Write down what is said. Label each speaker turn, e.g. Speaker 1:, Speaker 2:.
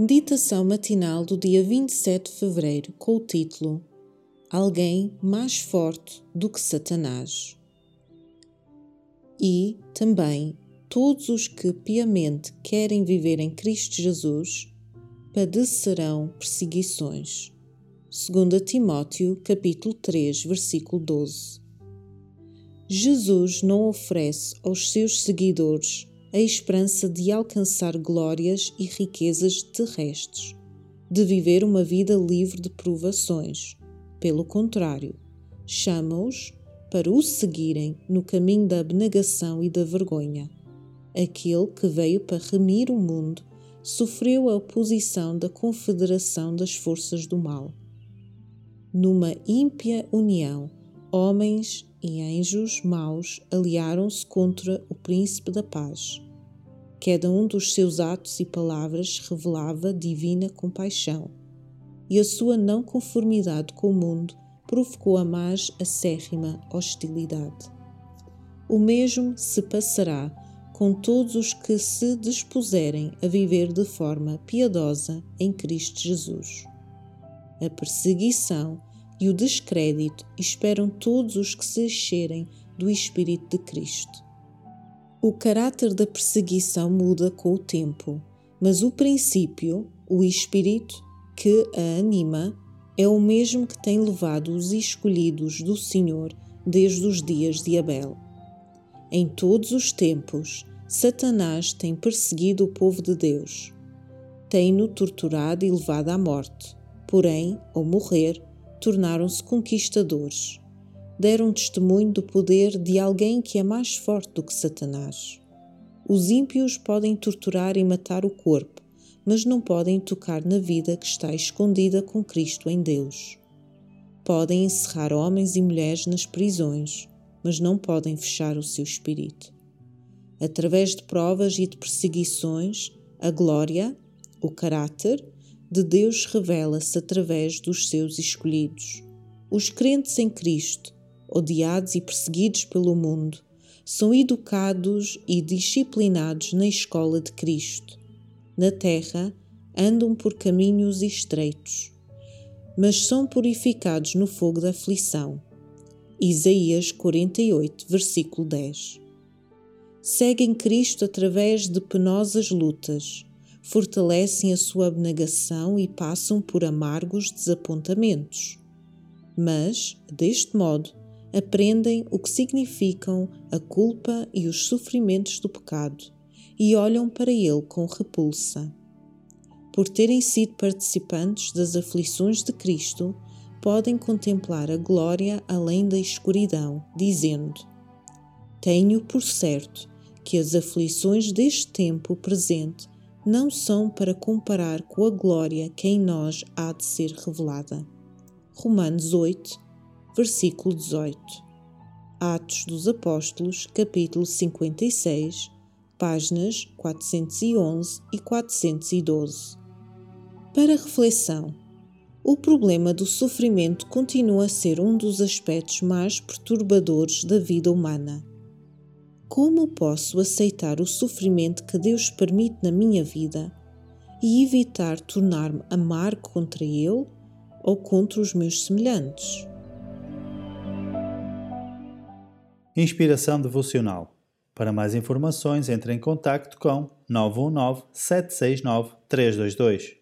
Speaker 1: Meditação matinal do dia 27 de fevereiro com o título Alguém mais forte do que Satanás. E também todos os que piamente querem viver em Cristo Jesus padecerão perseguições. 2 Timóteo, capítulo 3, versículo 12. Jesus não oferece aos seus seguidores a esperança de alcançar glórias e riquezas terrestres, de viver uma vida livre de provações. Pelo contrário, chama-os para o seguirem no caminho da abnegação e da vergonha. Aquele que veio para remir o mundo sofreu a oposição da confederação das forças do mal. Numa ímpia união, homens e anjos maus aliaram-se contra o príncipe da paz. Cada um dos seus atos e palavras revelava divina compaixão, e a sua não conformidade com o mundo provocou a mais acérrima hostilidade. O mesmo se passará com todos os que se dispuserem a viver de forma piedosa em Cristo Jesus. A perseguição e o descrédito esperam todos os que se encherem do Espírito de Cristo. O caráter da perseguição muda com o tempo, mas o princípio, o espírito que a anima, é o mesmo que tem levado os escolhidos do Senhor desde os dias de Abel. Em todos os tempos, Satanás tem perseguido o povo de Deus. Tem-no torturado e levado à morte, porém, ao morrer, tornaram-se conquistadores. Deram testemunho do poder de alguém que é mais forte do que Satanás. Os ímpios podem torturar e matar o corpo, mas não podem tocar na vida que está escondida com Cristo em Deus. Podem encerrar homens e mulheres nas prisões, mas não podem fechar o seu espírito. Através de provas e de perseguições, a glória, o caráter de Deus revela-se através dos seus escolhidos. Os crentes em Cristo, odiados e perseguidos pelo mundo, são educados e disciplinados na escola de Cristo. Na terra, andam por caminhos estreitos, mas são purificados no fogo da aflição. Isaías 48, versículo 10. Seguem Cristo através de penosas lutas fortalecem a sua abnegação e passam por amargos desapontamentos. Mas, deste modo, aprendem o que significam a culpa e os sofrimentos do pecado e olham para ele com repulsa. Por terem sido participantes das aflições de Cristo, podem contemplar a glória além da escuridão, dizendo: Tenho por certo que as aflições deste tempo presente não são para comparar com a glória que em nós há de ser revelada. Romanos 8, versículo 18. Atos dos Apóstolos, capítulo 56, páginas 411 e 412. Para reflexão, o problema do sofrimento continua a ser um dos aspectos mais perturbadores da vida humana. Como posso aceitar o sofrimento que Deus permite na minha vida e evitar tornar-me amargo contra Ele ou contra os meus semelhantes?
Speaker 2: Inspiração Devocional. Para mais informações, entre em contato com 919 769 322.